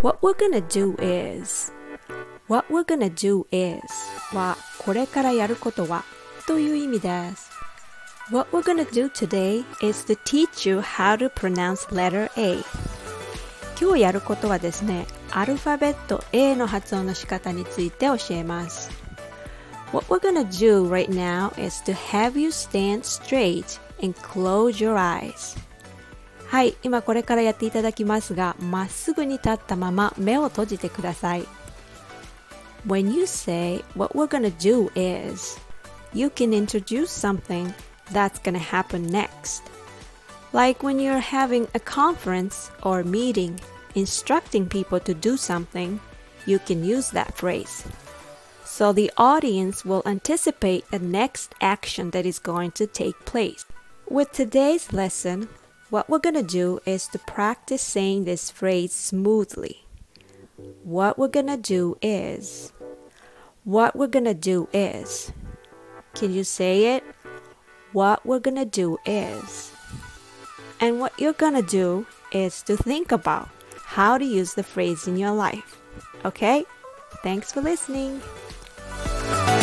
What we're gonna do is What we're gonna do is はこれからやることはという意味です。What we're gonna do today is to teach you how to pronounce letter A 今日やることはですね、アルファベット A の発音の仕方について教えます。What we're gonna do right now is to have you stand straight and close your eyes. はい、今これからやっていただきますが、まっすぐに立ったまま目を閉じてください。When you say what we're gonna do is, you can introduce something that's gonna happen next. Like when you're having a conference or meeting instructing people to do something, you can use that phrase. So the audience will anticipate the next action that is going to take place. With today's lesson, what we're going to do is to practice saying this phrase smoothly. What we're going to do is. What we're going to do is. Can you say it? What we're going to do is. And what you're going to do is to think about how to use the phrase in your life. Okay? Thanks for listening. Bye.